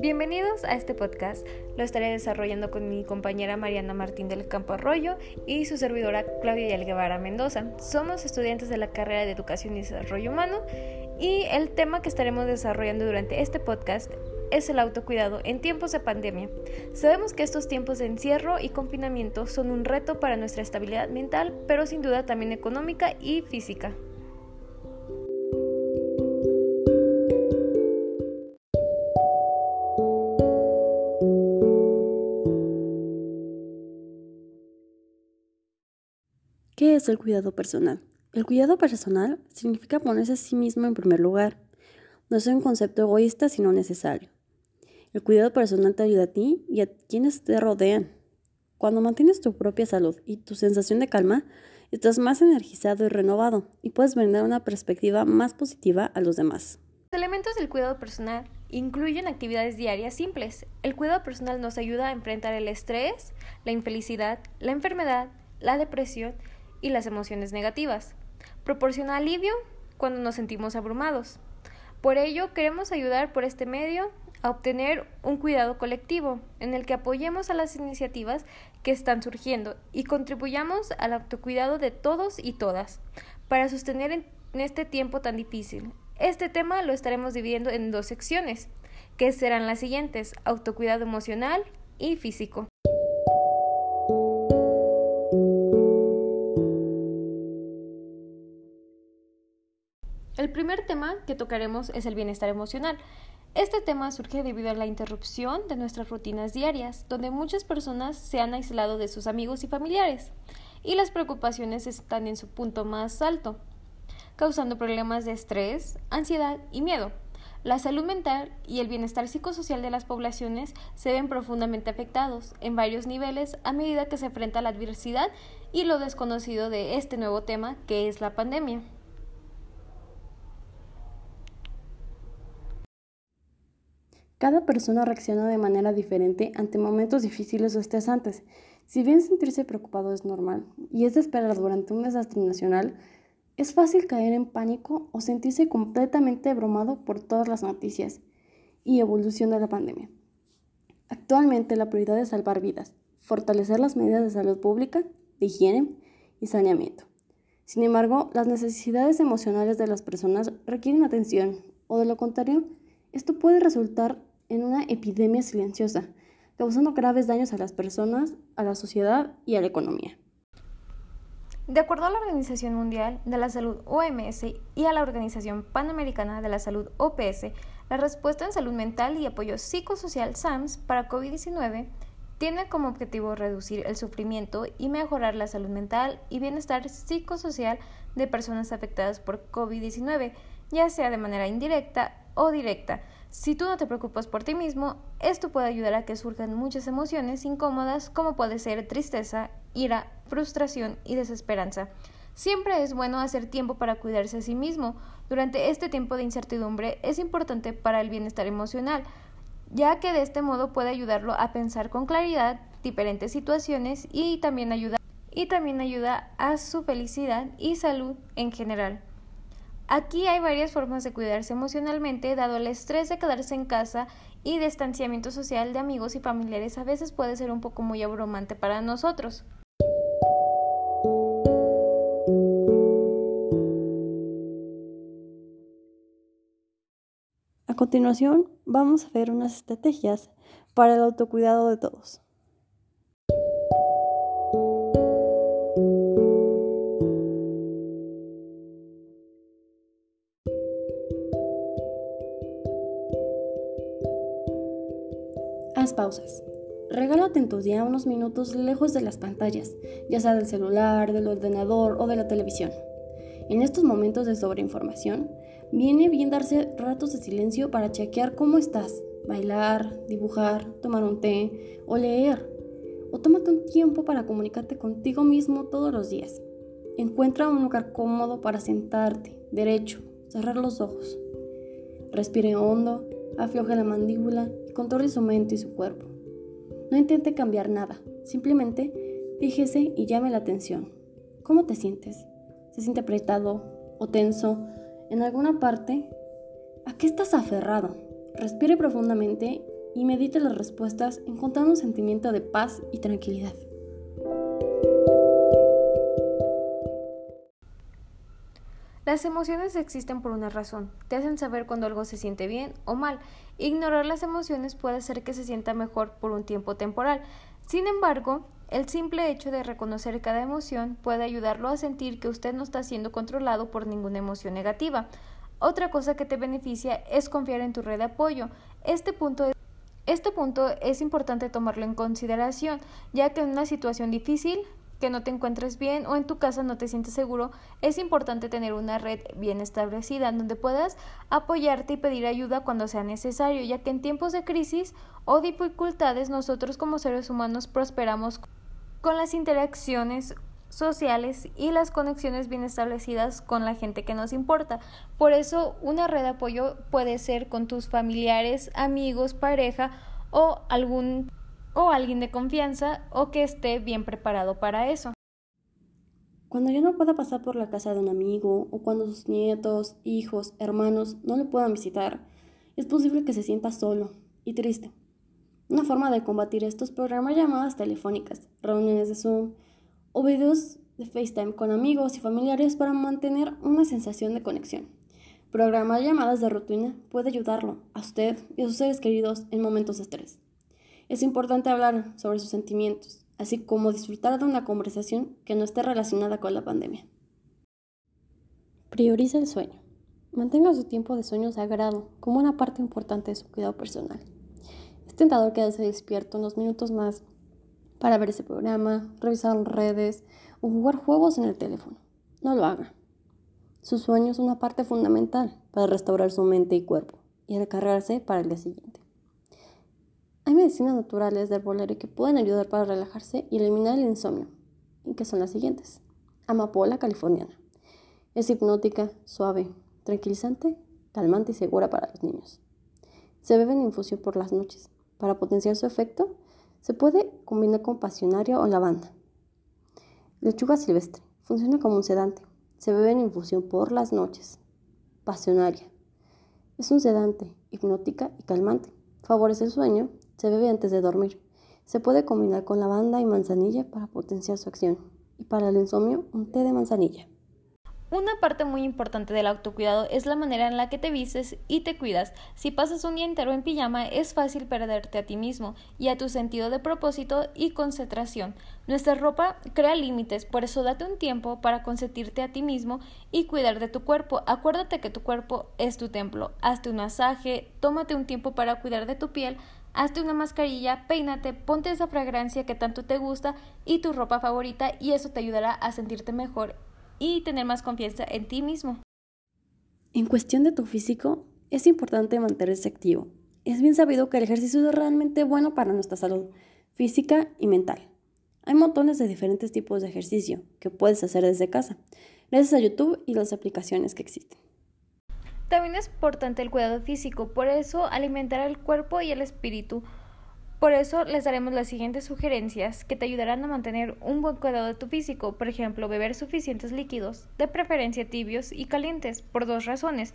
Bienvenidos a este podcast. Lo estaré desarrollando con mi compañera Mariana Martín del Campo Arroyo y su servidora Claudia Yalguevara Mendoza. Somos estudiantes de la carrera de Educación y Desarrollo Humano y el tema que estaremos desarrollando durante este podcast es el autocuidado en tiempos de pandemia. Sabemos que estos tiempos de encierro y confinamiento son un reto para nuestra estabilidad mental, pero sin duda también económica y física. Es el cuidado personal? El cuidado personal significa ponerse a sí mismo en primer lugar. No es un concepto egoísta, sino necesario. El cuidado personal te ayuda a ti y a quienes te rodean. Cuando mantienes tu propia salud y tu sensación de calma, estás más energizado y renovado y puedes brindar una perspectiva más positiva a los demás. Los elementos del cuidado personal incluyen actividades diarias simples. El cuidado personal nos ayuda a enfrentar el estrés, la infelicidad, la enfermedad, la depresión y las emociones negativas. Proporciona alivio cuando nos sentimos abrumados. Por ello, queremos ayudar por este medio a obtener un cuidado colectivo en el que apoyemos a las iniciativas que están surgiendo y contribuyamos al autocuidado de todos y todas para sostener en este tiempo tan difícil. Este tema lo estaremos dividiendo en dos secciones, que serán las siguientes, autocuidado emocional y físico. El primer tema que tocaremos es el bienestar emocional. Este tema surge debido a la interrupción de nuestras rutinas diarias, donde muchas personas se han aislado de sus amigos y familiares, y las preocupaciones están en su punto más alto, causando problemas de estrés, ansiedad y miedo. La salud mental y el bienestar psicosocial de las poblaciones se ven profundamente afectados en varios niveles a medida que se enfrenta la adversidad y lo desconocido de este nuevo tema que es la pandemia. Cada persona reacciona de manera diferente ante momentos difíciles o estresantes. Si bien sentirse preocupado es normal y es de esperar durante un desastre nacional, es fácil caer en pánico o sentirse completamente abrumado por todas las noticias y evolución de la pandemia. Actualmente la prioridad es salvar vidas, fortalecer las medidas de salud pública, de higiene y saneamiento. Sin embargo, las necesidades emocionales de las personas requieren atención o de lo contrario, esto puede resultar en una epidemia silenciosa, causando graves daños a las personas, a la sociedad y a la economía. De acuerdo a la Organización Mundial de la Salud OMS y a la Organización Panamericana de la Salud OPS, la respuesta en salud mental y apoyo psicosocial SAMS para COVID-19 tiene como objetivo reducir el sufrimiento y mejorar la salud mental y bienestar psicosocial de personas afectadas por COVID-19, ya sea de manera indirecta o directa, si tú no te preocupas por ti mismo, esto puede ayudar a que surjan muchas emociones incómodas como puede ser tristeza, ira, frustración y desesperanza. Siempre es bueno hacer tiempo para cuidarse a sí mismo. Durante este tiempo de incertidumbre es importante para el bienestar emocional, ya que de este modo puede ayudarlo a pensar con claridad diferentes situaciones y también ayuda y también ayuda a su felicidad y salud en general. Aquí hay varias formas de cuidarse emocionalmente, dado el estrés de quedarse en casa y distanciamiento social de amigos y familiares a veces puede ser un poco muy abrumante para nosotros. A continuación, vamos a ver unas estrategias para el autocuidado de todos. Haz pausas. Regálate en tu día unos minutos lejos de las pantallas, ya sea del celular, del ordenador o de la televisión. En estos momentos de sobreinformación, viene bien darse ratos de silencio para chequear cómo estás, bailar, dibujar, tomar un té o leer. O tómate un tiempo para comunicarte contigo mismo todos los días. Encuentra un lugar cómodo para sentarte, derecho, cerrar los ojos. Respire hondo, afloje la mandíbula controle su mente y su cuerpo. No intente cambiar nada, simplemente fíjese y llame la atención. ¿Cómo te sientes? ¿Se siente apretado o tenso en alguna parte? ¿A qué estás aferrado? Respire profundamente y medite las respuestas encontrando un sentimiento de paz y tranquilidad. Las emociones existen por una razón, te hacen saber cuando algo se siente bien o mal. Ignorar las emociones puede hacer que se sienta mejor por un tiempo temporal. Sin embargo, el simple hecho de reconocer cada emoción puede ayudarlo a sentir que usted no está siendo controlado por ninguna emoción negativa. Otra cosa que te beneficia es confiar en tu red de apoyo. Este punto es este punto es importante tomarlo en consideración, ya que en una situación difícil, que no te encuentres bien o en tu casa no te sientes seguro, es importante tener una red bien establecida donde puedas apoyarte y pedir ayuda cuando sea necesario, ya que en tiempos de crisis o dificultades nosotros como seres humanos prosperamos con las interacciones sociales y las conexiones bien establecidas con la gente que nos importa. Por eso una red de apoyo puede ser con tus familiares, amigos, pareja o algún o alguien de confianza o que esté bien preparado para eso. Cuando ya no pueda pasar por la casa de un amigo o cuando sus nietos, hijos, hermanos no le puedan visitar, es posible que se sienta solo y triste. Una forma de combatir esto es programar llamadas telefónicas, reuniones de Zoom o videos de FaceTime con amigos y familiares para mantener una sensación de conexión. Programar llamadas de rutina puede ayudarlo a usted y a sus seres queridos en momentos de estrés. Es importante hablar sobre sus sentimientos, así como disfrutar de una conversación que no esté relacionada con la pandemia. Prioriza el sueño. Mantenga su tiempo de sueño sagrado como una parte importante de su cuidado personal. Es tentador quedarse despierto unos minutos más para ver ese programa, revisar redes o jugar juegos en el teléfono. No lo haga. Su sueño es una parte fundamental para restaurar su mente y cuerpo y recargarse para el día siguiente. Medicinas naturales de herbolaria que pueden ayudar para relajarse y eliminar el insomnio, y que son las siguientes. Amapola californiana. Es hipnótica, suave, tranquilizante, calmante y segura para los niños. Se bebe en infusión por las noches. Para potenciar su efecto, se puede combinar con pasionaria o lavanda. Lechuga silvestre. Funciona como un sedante. Se bebe en infusión por las noches. Pasionaria. Es un sedante, hipnótica y calmante. Favorece el sueño se bebe antes de dormir. Se puede combinar con lavanda y manzanilla para potenciar su acción. Y para el insomnio, un té de manzanilla. Una parte muy importante del autocuidado es la manera en la que te vistes y te cuidas. Si pasas un día entero en pijama, es fácil perderte a ti mismo y a tu sentido de propósito y concentración. Nuestra ropa crea límites, por eso date un tiempo para consentirte a ti mismo y cuidar de tu cuerpo. Acuérdate que tu cuerpo es tu templo. Hazte un masaje, tómate un tiempo para cuidar de tu piel, hazte una mascarilla, peínate, ponte esa fragancia que tanto te gusta y tu ropa favorita y eso te ayudará a sentirte mejor y tener más confianza en ti mismo. En cuestión de tu físico, es importante mantenerse activo. Es bien sabido que el ejercicio es realmente bueno para nuestra salud física y mental. Hay montones de diferentes tipos de ejercicio que puedes hacer desde casa, gracias a YouTube y las aplicaciones que existen. También es importante el cuidado físico, por eso alimentar el cuerpo y el espíritu. Por eso les daremos las siguientes sugerencias que te ayudarán a mantener un buen cuidado de tu físico. Por ejemplo, beber suficientes líquidos, de preferencia tibios y calientes, por dos razones.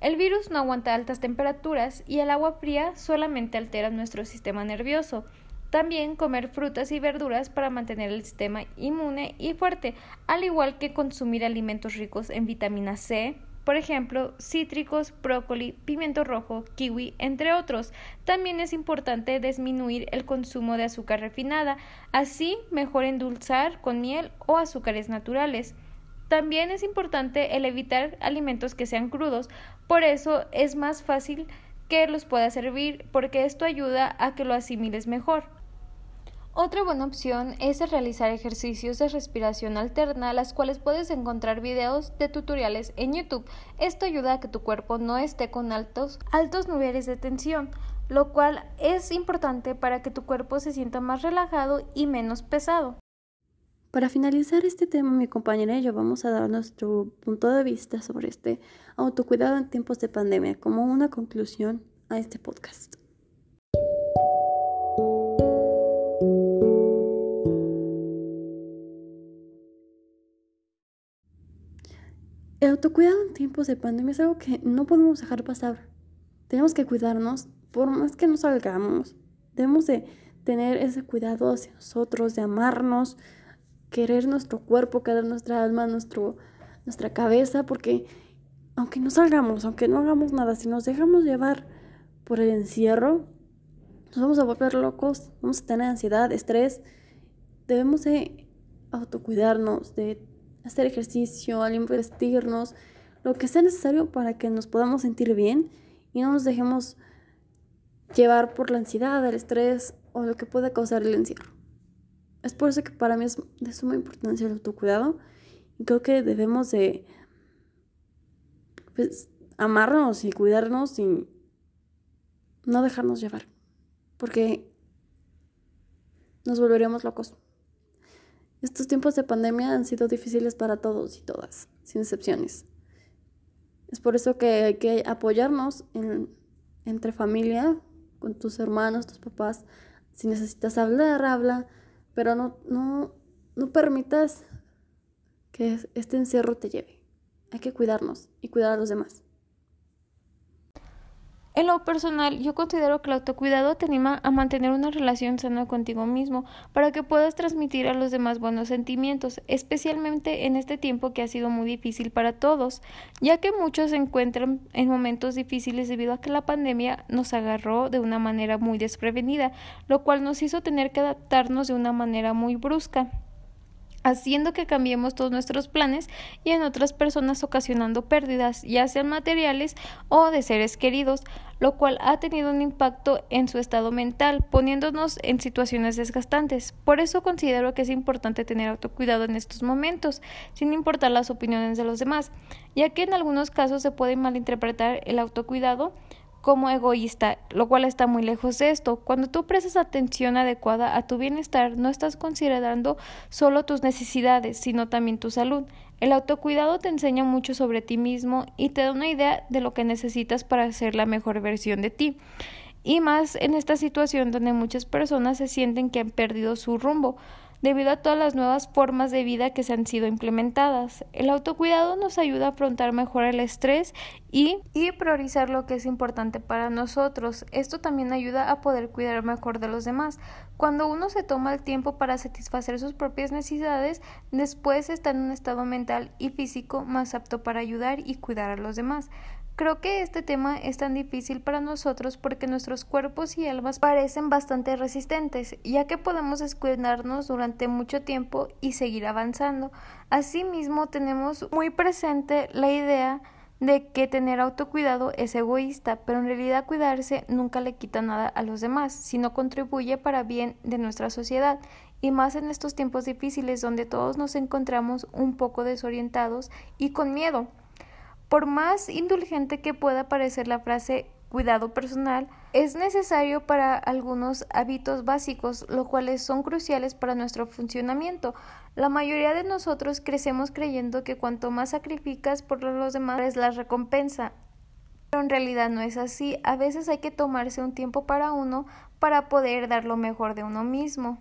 El virus no aguanta altas temperaturas y el agua fría solamente altera nuestro sistema nervioso. También comer frutas y verduras para mantener el sistema inmune y fuerte, al igual que consumir alimentos ricos en vitamina C, por ejemplo, cítricos, brócoli, pimiento rojo, kiwi, entre otros. También es importante disminuir el consumo de azúcar refinada, así mejor endulzar con miel o azúcares naturales. También es importante el evitar alimentos que sean crudos, por eso es más fácil que los pueda servir porque esto ayuda a que lo asimiles mejor. Otra buena opción es realizar ejercicios de respiración alterna, las cuales puedes encontrar videos de tutoriales en YouTube. Esto ayuda a que tu cuerpo no esté con altos, altos niveles de tensión, lo cual es importante para que tu cuerpo se sienta más relajado y menos pesado. Para finalizar este tema, mi compañera y yo vamos a dar nuestro punto de vista sobre este autocuidado en tiempos de pandemia como una conclusión a este podcast. El autocuidado en tiempos de pandemia es algo que no podemos dejar pasar. Tenemos que cuidarnos por más que no salgamos, debemos de tener ese cuidado hacia nosotros, de amarnos, querer nuestro cuerpo, querer nuestra alma, nuestro, nuestra cabeza, porque aunque no salgamos, aunque no hagamos nada, si nos dejamos llevar por el encierro, nos vamos a volver locos, vamos a tener ansiedad, estrés. Debemos de autocuidarnos, de hacer ejercicio, al investirnos, lo que sea necesario para que nos podamos sentir bien y no nos dejemos llevar por la ansiedad, el estrés o lo que pueda causar el encierro. Es por eso que para mí es de suma importancia el autocuidado y creo que debemos de pues, amarnos y cuidarnos y no dejarnos llevar, porque nos volveríamos locos. Estos tiempos de pandemia han sido difíciles para todos y todas, sin excepciones. Es por eso que hay que apoyarnos entre familia, con tus hermanos, tus papás. Si necesitas hablar, habla, pero no, no, no permitas que este encierro te lleve. Hay que cuidarnos y cuidar a los demás. En lo personal, yo considero que el autocuidado te anima a mantener una relación sana contigo mismo para que puedas transmitir a los demás buenos sentimientos, especialmente en este tiempo que ha sido muy difícil para todos, ya que muchos se encuentran en momentos difíciles debido a que la pandemia nos agarró de una manera muy desprevenida, lo cual nos hizo tener que adaptarnos de una manera muy brusca haciendo que cambiemos todos nuestros planes y en otras personas ocasionando pérdidas, ya sean materiales o de seres queridos, lo cual ha tenido un impacto en su estado mental, poniéndonos en situaciones desgastantes. Por eso considero que es importante tener autocuidado en estos momentos, sin importar las opiniones de los demás, ya que en algunos casos se puede malinterpretar el autocuidado como egoísta, lo cual está muy lejos de esto. Cuando tú prestas atención adecuada a tu bienestar, no estás considerando solo tus necesidades, sino también tu salud. El autocuidado te enseña mucho sobre ti mismo y te da una idea de lo que necesitas para ser la mejor versión de ti. Y más en esta situación donde muchas personas se sienten que han perdido su rumbo debido a todas las nuevas formas de vida que se han sido implementadas. El autocuidado nos ayuda a afrontar mejor el estrés y, y priorizar lo que es importante para nosotros. Esto también ayuda a poder cuidar mejor de los demás. Cuando uno se toma el tiempo para satisfacer sus propias necesidades, después está en un estado mental y físico más apto para ayudar y cuidar a los demás. Creo que este tema es tan difícil para nosotros porque nuestros cuerpos y almas parecen bastante resistentes, ya que podemos descuidarnos durante mucho tiempo y seguir avanzando. Asimismo, tenemos muy presente la idea de que tener autocuidado es egoísta, pero en realidad cuidarse nunca le quita nada a los demás, sino contribuye para bien de nuestra sociedad, y más en estos tiempos difíciles donde todos nos encontramos un poco desorientados y con miedo. Por más indulgente que pueda parecer la frase cuidado personal, es necesario para algunos hábitos básicos, los cuales son cruciales para nuestro funcionamiento. La mayoría de nosotros crecemos creyendo que cuanto más sacrificas por los demás es la recompensa. Pero en realidad no es así. A veces hay que tomarse un tiempo para uno para poder dar lo mejor de uno mismo.